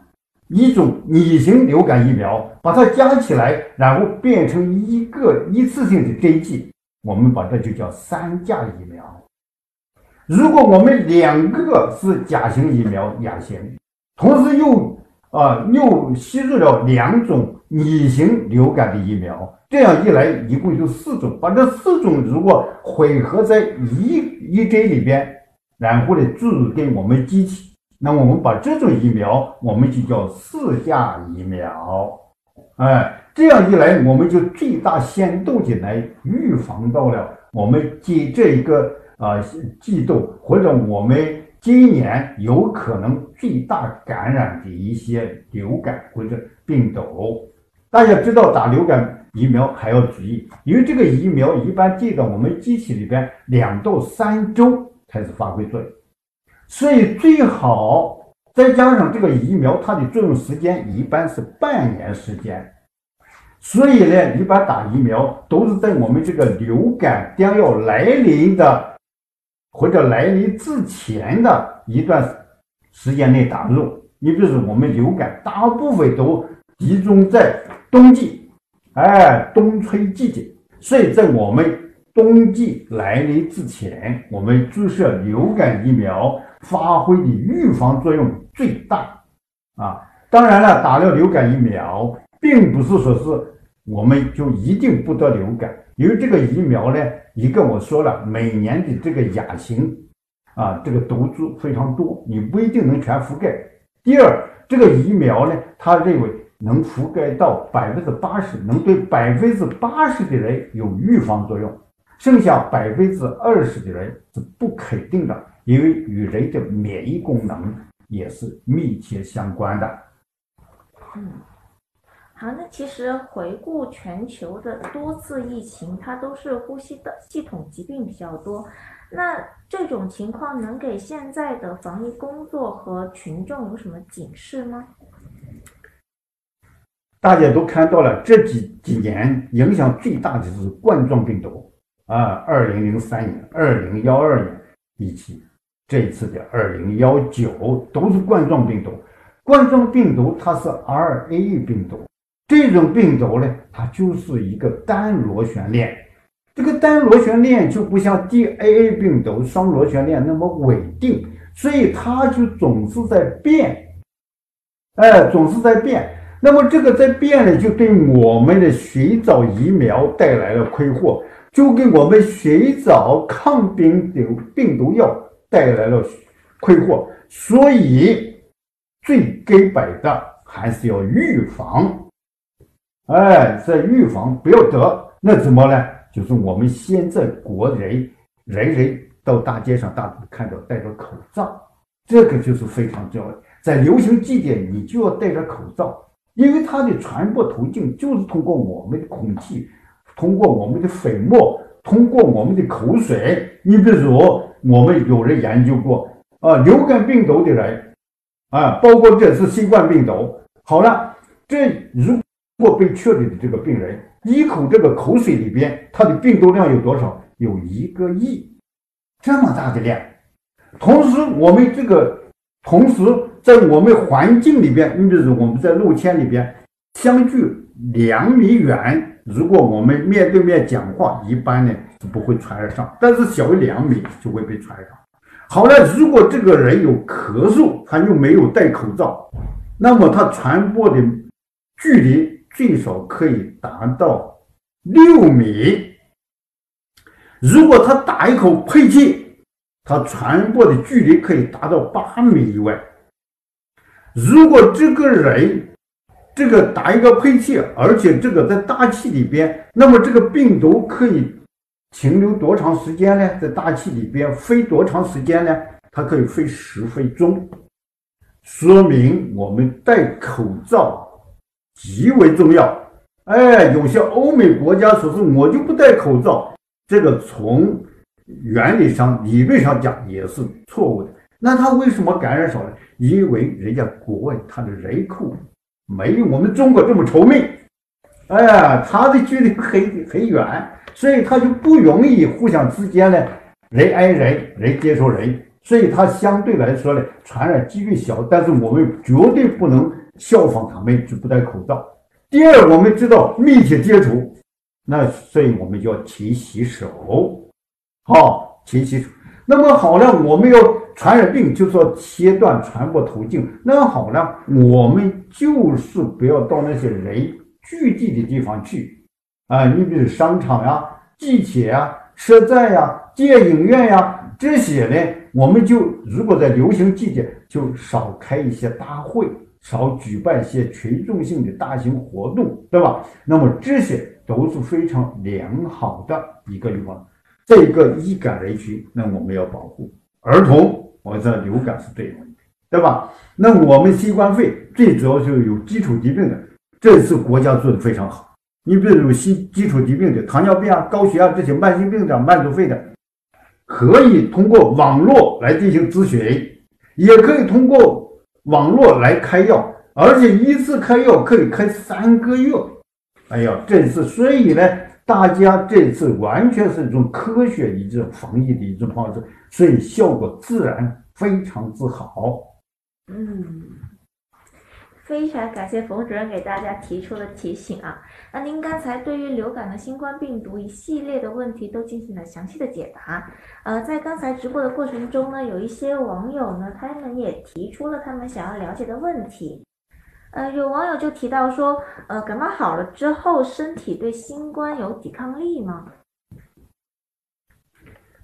一种乙型流感疫苗，把它加起来，然后变成一个一次性的针剂，我们把这就叫三价疫苗。如果我们两个是甲型疫苗亚型，同时又啊，又吸入了两种乙型流感的疫苗，这样一来，一共就四种。把这四种如果混合在一一针里边，然后呢注入给我们机体，那么我们把这种疫苗，我们就叫四价疫苗。哎，这。样一来，我们就最大限度的来预防到了我们这这一个啊季度或者我们今年有可能最大感染的一些流感或者病毒。大家知道打流感疫苗还要注意，因为这个疫苗一般进到我们机体里边两到三周开始发挥作用，所以最好再加上这个疫苗它的作用时间一般是半年时间。所以呢，一般打疫苗都是在我们这个流感将要来临的或者来临之前的一段时间内打入。你比如说，我们流感大部分都集中在冬季，哎，冬春季节。所以在我们冬季来临之前，我们注射流感疫苗发挥的预防作用最大啊。当然了，打了流感疫苗。并不是说是我们就一定不得流感，因为这个疫苗呢，一个我说了，每年的这个亚型啊，这个毒株非常多，你不一定能全覆盖。第二，这个疫苗呢，他认为能覆盖到百分之八十，能对百分之八十的人有预防作用，剩下百分之二十的人是不肯定的，因为与人的免疫功能也是密切相关的。嗯。好，那其实回顾全球的多次疫情，它都是呼吸的系统疾病比较多。那这种情况能给现在的防疫工作和群众有什么警示吗？大家都看到了，这几几年影响最大的是冠状病毒啊，二零零三年、二零幺二年以及这一次的二零幺九都是冠状病毒。冠状病毒它是 RNA 病毒。这种病毒呢，它就是一个单螺旋链。这个单螺旋链就不像 DNA 病毒双螺旋链那么稳定，所以它就总是在变，哎，总是在变。那么这个在变呢，就对我们的寻找疫苗带来了困惑，就给我们寻找抗病毒病毒药带来了困惑。所以最根本的还是要预防。哎，在预防不要得，那怎么呢？就是我们现在国人人人到大街上，大家看到戴着口罩，这个就是非常重要的。在流行季节，你就要戴着口罩，因为它的传播途径就是通过我们的空气，通过我们的粉末，通过我们的口水。你比如我们有人研究过啊，流感病毒的人啊，包括这次新冠病毒。好了，这如。如果被确诊的这个病人一口这个口水里边，他的病毒量有多少？有一个亿，这么大的量。同时，我们这个同时在我们环境里边，你比如我们在露天里边，相距两米远，如果我们面对面讲话，一般呢是不会传染上，但是小于两米就会被传染上。好了，如果这个人有咳嗽，他又没有戴口罩，那么他传播的距离。最少可以达到六米。如果他打一口喷嚏，他传播的距离可以达到八米以外。如果这个人这个打一个喷嚏，而且这个在大气里边，那么这个病毒可以停留多长时间呢？在大气里边飞多长时间呢？它可以飞十分钟，说明我们戴口罩。极为重要，哎，有些欧美国家说是我就不戴口罩，这个从原理上、理论上讲也是错误的。那他为什么感染少呢？因为人家国外他的人口没有我们中国这么稠密，哎，他的距离很很远，所以他就不容易互相之间呢人挨人，人接触人，所以他相对来说呢传染几率小。但是我们绝对不能。效仿他们就不戴口罩。第二，我们知道密切接触，那所以我们就要勤洗手，好，勤洗手。那么好了，我们要传染病，就说切断传播途径。那好了，我们就是不要到那些人聚集的地方去啊，你比如商场呀、地铁呀、车站呀、电影院呀这些呢，我们就如果在流行季节，就少开一些大会。少举办一些群众性的大型活动，对吧？那么这些都是非常良好的一个地方。这个易感人群，那我们要保护儿童。我知道流感是对的，对吧？那我们新冠肺最主要就是有基础疾病的，这次国家做的非常好。你比如有基基础疾病的，糖尿病啊、高血压这些慢性病的、慢阻肺的，可以通过网络来进行咨询，也可以通过网络来开药，而且一次开药可以开三个月。哎呀，这次所以呢，大家这次完全是一种科学一种防疫的一种方式，所以效果自然非常之好。嗯。非常感谢冯主任给大家提出的提醒啊！那您刚才对于流感的新冠病毒一系列的问题都进行了详细的解答。呃，在刚才直播的过程中呢，有一些网友呢，他们也提出了他们想要了解的问题。呃，有网友就提到说，呃，感冒好了之后，身体对新冠有抵抗力吗？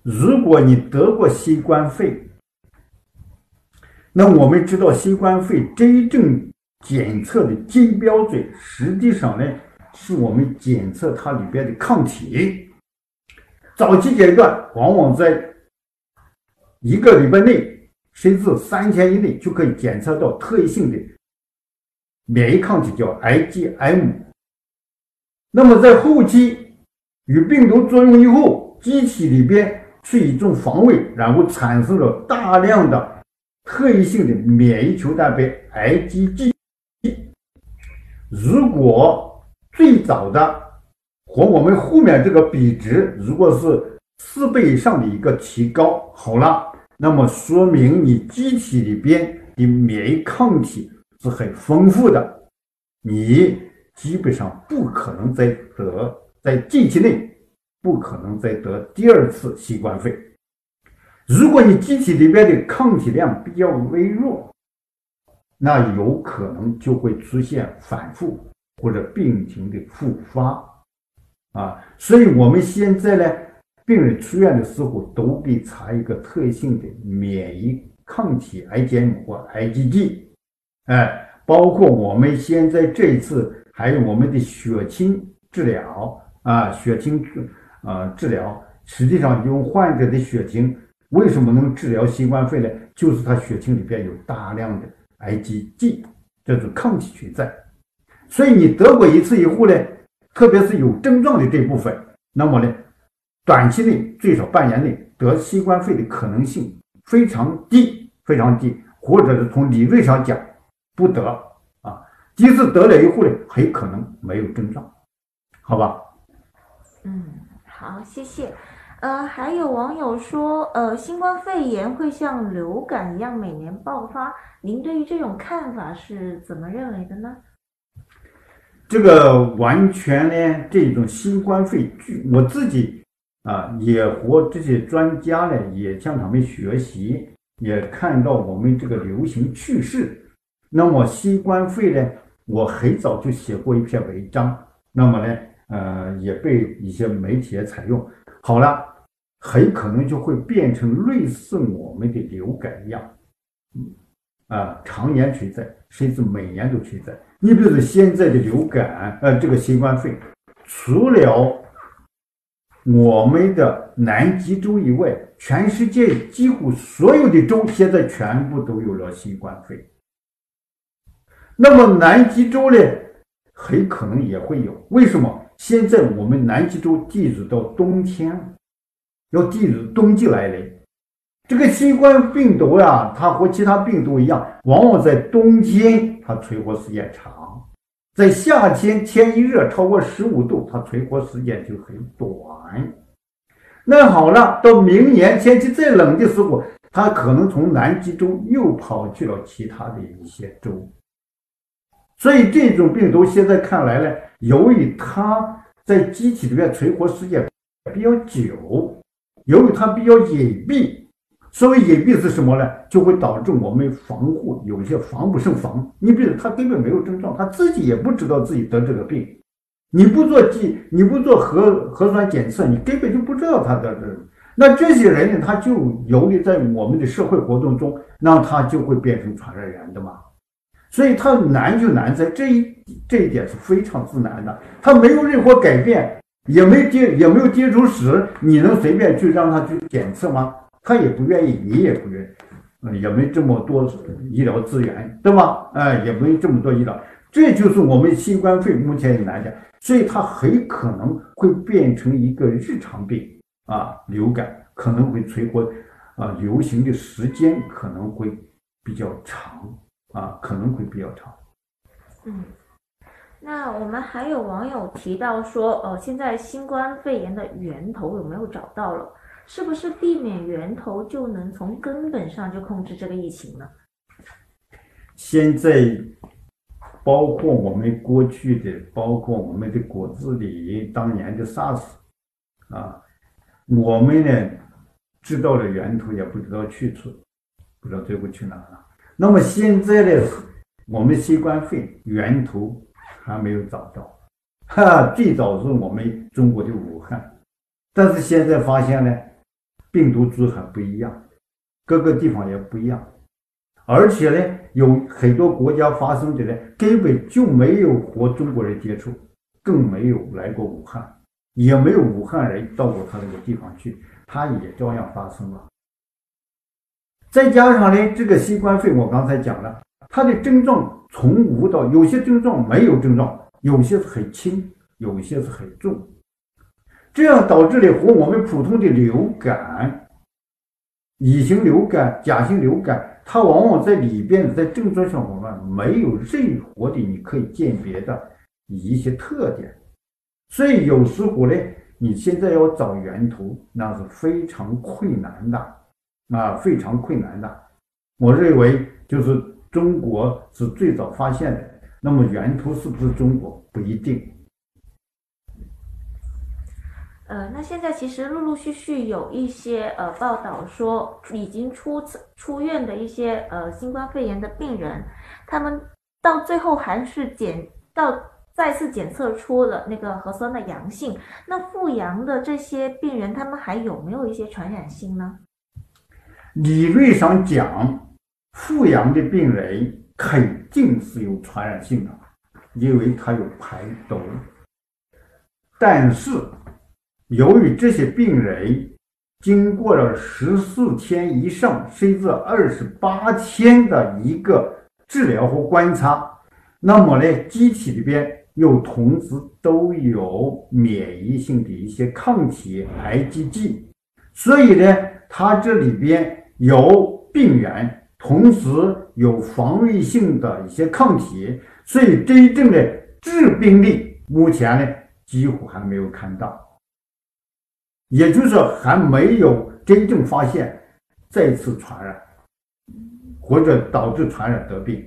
如果你得过新冠肺，那我们知道新冠肺真正。检测的金标准，实际上呢，是我们检测它里边的抗体。早期阶段，往往在一个礼拜内，甚至三天以内，就可以检测到特异性的免疫抗体，叫 IgM。那么在后期与病毒作用以后，机体里边是一种防卫，然后产生了大量的特异性的免疫球蛋白 IgG。如果最早的和我们后面这个比值，如果是四倍以上的一个提高，好了，那么说明你机体里边的免疫抗体是很丰富的，你基本上不可能再得，在近期内不可能再得第二次新冠肺。如果你机体里边的抗体量比较微弱，那有可能就会出现反复或者病情的复发啊，所以我们现在呢，病人出院的时候都给查一个特性的免疫抗体 IgM 或 IgG，哎，包括我们现在这一次还有我们的血清治疗啊，血清治啊治疗，实际上用患者的血清为什么能治疗新冠肺炎？就是他血清里边有大量的。IgG 这种抗体存在，所以你得过一次以后呢，特别是有症状的这部分，那么呢，短期内最少半年内得新冠肺的可能性非常低，非常低，或者是从理论上讲不得啊。即使得了以后呢，很可能没有症状，好吧？嗯，好，谢谢。呃，还有网友说，呃，新冠肺炎会像流感一样每年爆发，您对于这种看法是怎么认为的呢？这个完全呢，这种新冠肺据我自己啊，也和这些专家呢，也向他们学习，也看到我们这个流行趋势。那么新冠肺呢，我很早就写过一篇文章，那么呢，呃，也被一些媒体采用。好了，很可能就会变成类似我们的流感一样，嗯，啊，常年存在，甚至每年都存在。你比如说现在的流感，呃，这个新冠肺炎，除了我们的南极洲以外，全世界几乎所有的州现在全部都有了新冠肺炎。那么南极洲呢，很可能也会有，为什么？现在我们南极洲进入到冬天，要进入冬季来临。这个新冠病毒呀，它和其他病毒一样，往往在冬天它存活时间长，在夏天天一热超过十五度，它存活时间就很短。那好了，到明年天气再冷的时候，它可能从南极洲又跑去了其他的一些州。所以这种病毒现在看来呢。由于它在机体里面存活时间比较久，由于它比较隐蔽，所谓隐蔽是什么呢？就会导致我们防护有些防不胜防。你比如他根本没有症状，他自己也不知道自己得这个病，你不做检，你不做核核酸检测，你根本就不知道他得这。那这些人呢，他就由于在我们的社会活动中，那他就会变成传染源的嘛。所以它难就难在这一这一点是非常之难的，它没有任何改变，也没接也没有接触史，你能随便去让他去检测吗？他也不愿意，你也不愿意，嗯，也没这么多医疗资源，对吧？哎，也没这么多医疗，这就是我们新冠肺目前来讲，所以它很可能会变成一个日常病啊，流感可能会存活，啊，流行的时间可能会比较长啊，可能会比较长。嗯，那我们还有网友提到说，呃，现在新冠肺炎的源头有没有找到了？是不是避免源头就能从根本上就控制这个疫情呢？现在，包括我们过去的，包括我们的果子狸当年的 SARS，啊，我们呢知道了源头，也不知道去处，不知道最后去哪了。那么现在呢，我们新冠肺炎源头还没有找到，哈，最早是我们中国的武汉，但是现在发现呢。病毒株还不一样，各个地方也不一样，而且呢，有很多国家发生的呢，根本就没有和中国人接触，更没有来过武汉，也没有武汉人到过他那个地方去，他也照样发生了。再加上呢，这个新冠肺炎，我刚才讲了，它的症状从无到有些症状没有症状，有些是很轻，有些是很重。这样导致了和我们普通的流感、乙型流感、甲型流感，它往往在里边在症状上我们没有任何的你可以鉴别的一些特点，所以有时候呢，你现在要找源头，那是非常困难的啊，非常困难的。我认为就是中国是最早发现的，那么源头是不是中国不一定。呃，那现在其实陆陆续续有一些呃报道说，已经出出院的一些呃新冠肺炎的病人，他们到最后还是检到再次检测出了那个核酸的阳性。那复阳的这些病人，他们还有没有一些传染性呢？理论上讲，复阳的病人肯定是有传染性的，因为他有排毒，但是。由于这些病人经过了十四天以上，甚至二十八天的一个治疗和观察，那么呢，机体里边又同时都有免疫性的一些抗体 IgG，所以呢，它这里边有病原，同时有防御性的一些抗体，所以真正的致病力目前呢，几乎还没有看到。也就是，还没有真正发现再次传染，或者导致传染得病。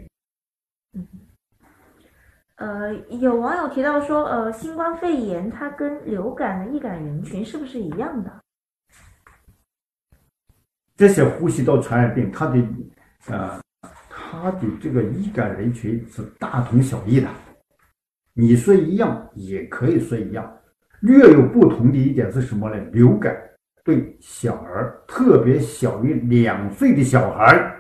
呃，有网友提到说，呃，新冠肺炎它跟流感的易感人群是不是一样的？这些呼吸道传染病，它的呃，它的这个易感人群是大同小异的。你说一样，也可以说一样。略有不同的一点是什么呢？流感对小儿，特别小于两岁的小孩，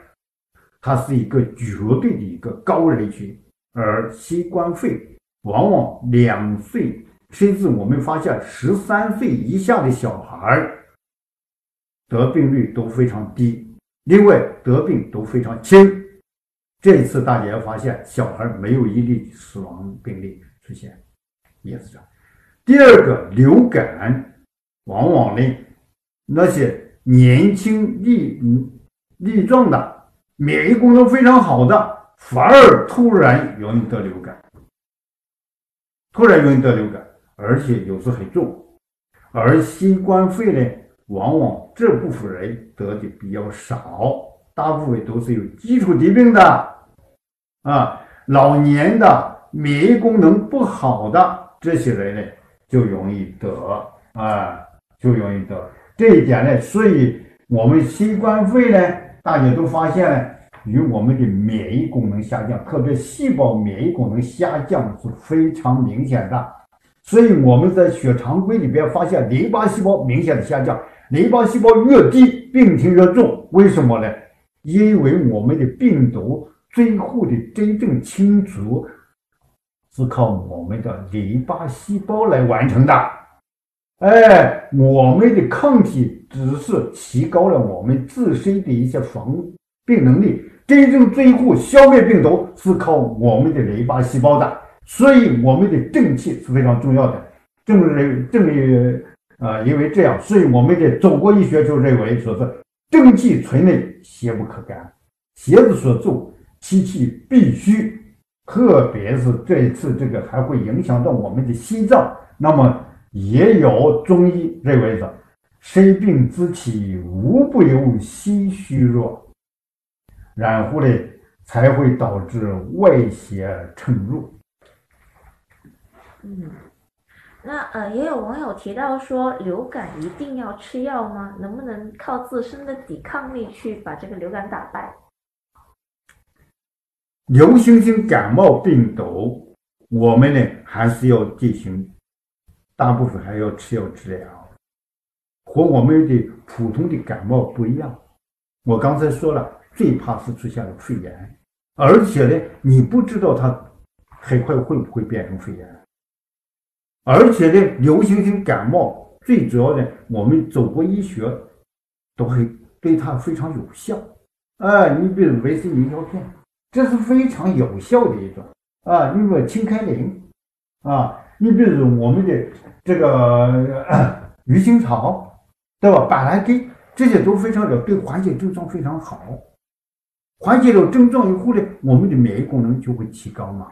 它是一个绝对的一个高人群，而新冠肺往往两岁，甚至我们发现十三岁以下的小孩得病率都非常低，另外得病都非常轻。这一次大家发现，小孩没有一例死亡病例出现，也是这样。第二个流感，往往呢，那些年轻力力壮的、免疫功能非常好的，反而突然容易得流感，突然容易得流感，而且有时很重。而新冠肺呢，往往这部分人得的比较少，大部分都是有基础疾病的，啊，老年的、免疫功能不好的这些人呢。就容易得啊，就容易得这一点呢，所以我们新冠肺呢，大家都发现呢与我们的免疫功能下降，特别细胞免疫功能下降是非常明显的。所以我们在血常规里边发现淋巴细胞明显的下降，淋巴细胞越低，病情越重。为什么呢？因为我们的病毒最后的真正清除，是靠我们的淋巴细胞来完成的。哎，我们的抗体只是提高了我们自身的一些防病能力，真正最后消灭病毒是靠我们的淋巴细胞的。所以，我们的正气是非常重要的。正认正因啊，因为这样，所以我们的中国医学就认为说是正气存内，邪不可干。邪之所助，其气必虚。特别是这一次，这个还会影响到我们的心脏。那么，也有中医认为的，生病之气无不由心虚弱，然后呢，才会导致外邪侵入。嗯，那呃，也有网友提到说，流感一定要吃药吗？能不能靠自身的抵抗力去把这个流感打败？流行性感冒病毒，我们呢还是要进行，大部分还要吃药治疗，和我们的普通的感冒不一样。我刚才说了，最怕是出现了肺炎，而且呢，你不知道它很快会不会变成肺炎。而且呢，流行性感冒最主要的，我们走过医学都会对它非常有效。啊，你比如维 C 明胶片，这是非常有效的一种啊。你比如清开灵啊，你比如我们的这个鱼腥草，对吧？板蓝根这些都非常的对缓解症状非常好。缓解了症状以后呢，我们的免疫功能就会提高嘛。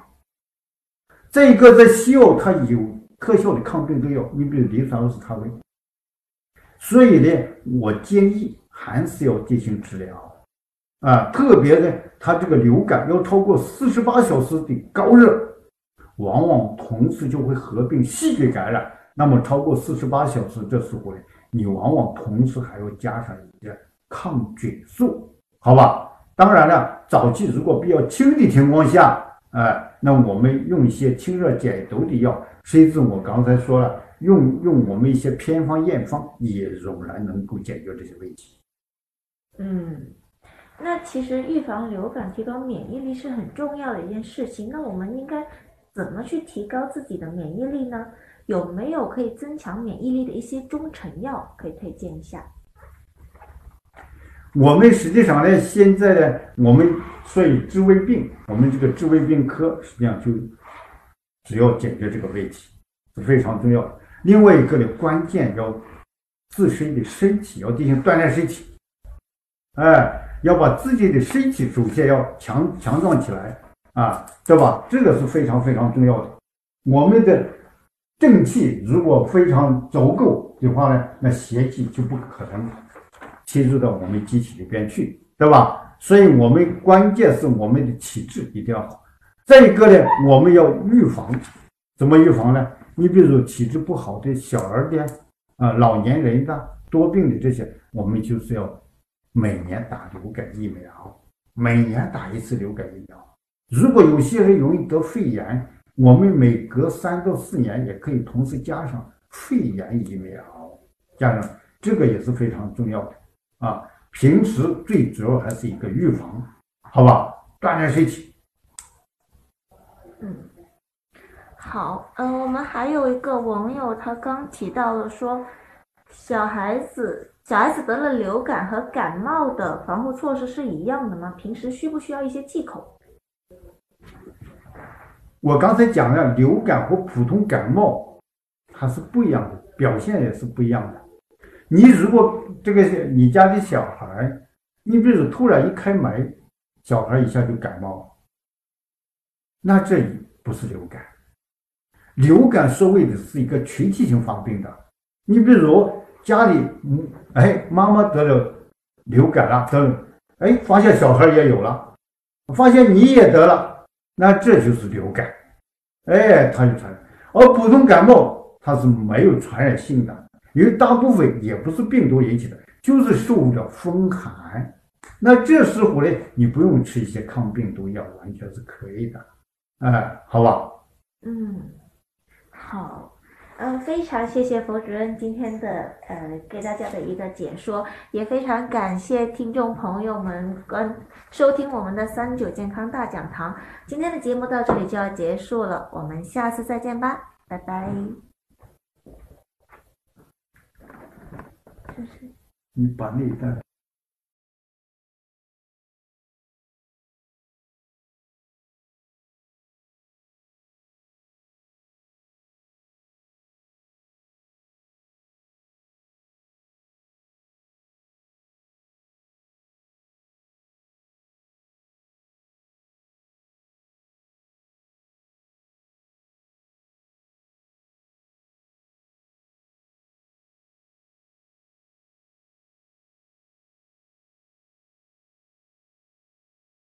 再一个，在西药它有。特效的抗病毒药，你比如磷酸奥司他韦，所以呢，我建议还是要进行治疗啊。特别呢，他这个流感要超过四十八小时的高热，往往同时就会合并细菌感染。那么超过四十八小时，这时候呢，你往往同时还要加上一些抗菌素，好吧？当然了，早期如果比较轻的情况下，哎，那我们用一些清热解毒的药。甚至我刚才说了，用用我们一些偏方验方也仍然能够解决这些问题。嗯，那其实预防流感、提高免疫力是很重要的一件事情。那我们应该怎么去提高自己的免疫力呢？有没有可以增强免疫力的一些中成药可以推荐一下？我们实际上呢，现在呢，我们所以治胃病，我们这个治胃病科实际上就。只要解决这个问题是非常重要的。另外一个呢，关键要自身的身体要进行锻炼身体，哎，要把自己的身体首先要强强壮起来啊，对吧？这个是非常非常重要的。我们的正气如果非常足够的话呢，那邪气就不可能侵入到我们机体里边去，对吧？所以我们关键是我们的体质一定要好。再一个呢，我们要预防，怎么预防呢？你比如体质不好的小儿的啊，老年人的多病的这些，我们就是要每年打流感疫苗，每年打一次流感疫苗。如果有些人容易得肺炎，我们每隔三到四年也可以同时加上肺炎疫苗，加上这个也是非常重要的啊。平时最主要还是一个预防，好吧？锻炼身体。嗯，好，嗯，我们还有一个网友，他刚提到了说，小孩子小孩子得了流感和感冒的防护措施是一样的吗？平时需不需要一些忌口？我刚才讲了，流感和普通感冒它是不一样的，表现也是不一样的。你如果这个你家的小孩，你比如突然一开门，小孩一下就感冒。那这不是流感，流感所谓的是一个群体性发病的。你比如家里，嗯，哎，妈妈得了流感了，等，哎，发现小孩也有了，发现你也得了，那这就是流感，哎，它就传染。而普通感冒它是没有传染性的，因为大部分也不是病毒引起的，就是受了风寒。那这时候呢，你不用吃一些抗病毒药，完全是可以的。哎，好吧。嗯，好。嗯，非常谢谢冯主任今天的呃给大家的一个解说，也非常感谢听众朋友们关收听我们的三九健康大讲堂。今天的节目到这里就要结束了，我们下次再见吧，拜拜。你把那一段。